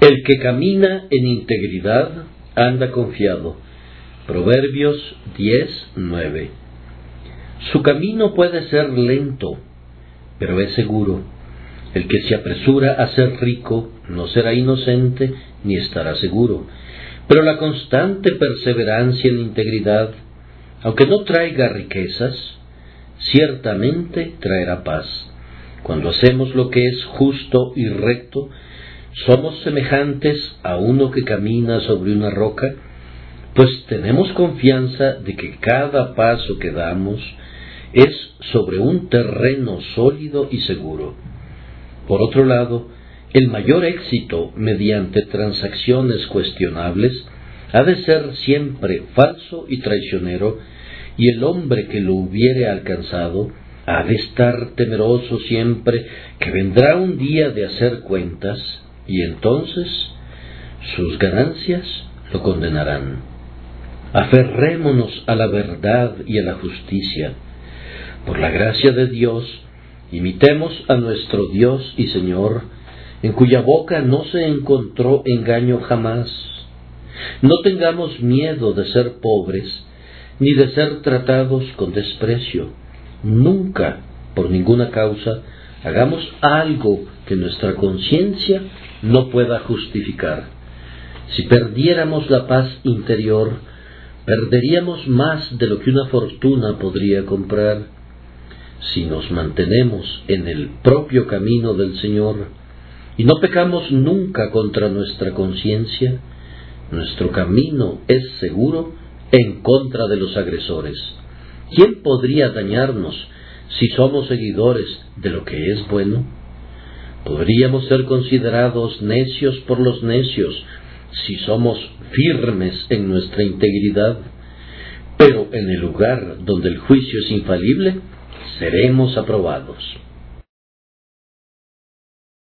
El que camina en integridad anda confiado. Proverbios 10, 9. Su camino puede ser lento, pero es seguro. El que se apresura a ser rico no será inocente ni estará seguro. Pero la constante perseverancia en integridad, aunque no traiga riquezas, ciertamente traerá paz. Cuando hacemos lo que es justo y recto, somos semejantes a uno que camina sobre una roca, pues tenemos confianza de que cada paso que damos es sobre un terreno sólido y seguro. Por otro lado, el mayor éxito mediante transacciones cuestionables ha de ser siempre falso y traicionero, y el hombre que lo hubiere alcanzado ha de estar temeroso siempre que vendrá un día de hacer cuentas, y entonces sus ganancias lo condenarán. Aferrémonos a la verdad y a la justicia. Por la gracia de Dios, imitemos a nuestro Dios y Señor, en cuya boca no se encontró engaño jamás. No tengamos miedo de ser pobres, ni de ser tratados con desprecio. Nunca, por ninguna causa, hagamos algo que nuestra conciencia no pueda justificar. Si perdiéramos la paz interior, perderíamos más de lo que una fortuna podría comprar. Si nos mantenemos en el propio camino del Señor y no pecamos nunca contra nuestra conciencia, nuestro camino es seguro en contra de los agresores. ¿Quién podría dañarnos si somos seguidores de lo que es bueno? Podríamos ser considerados necios por los necios si somos firmes en nuestra integridad, pero en el lugar donde el juicio es infalible, seremos aprobados.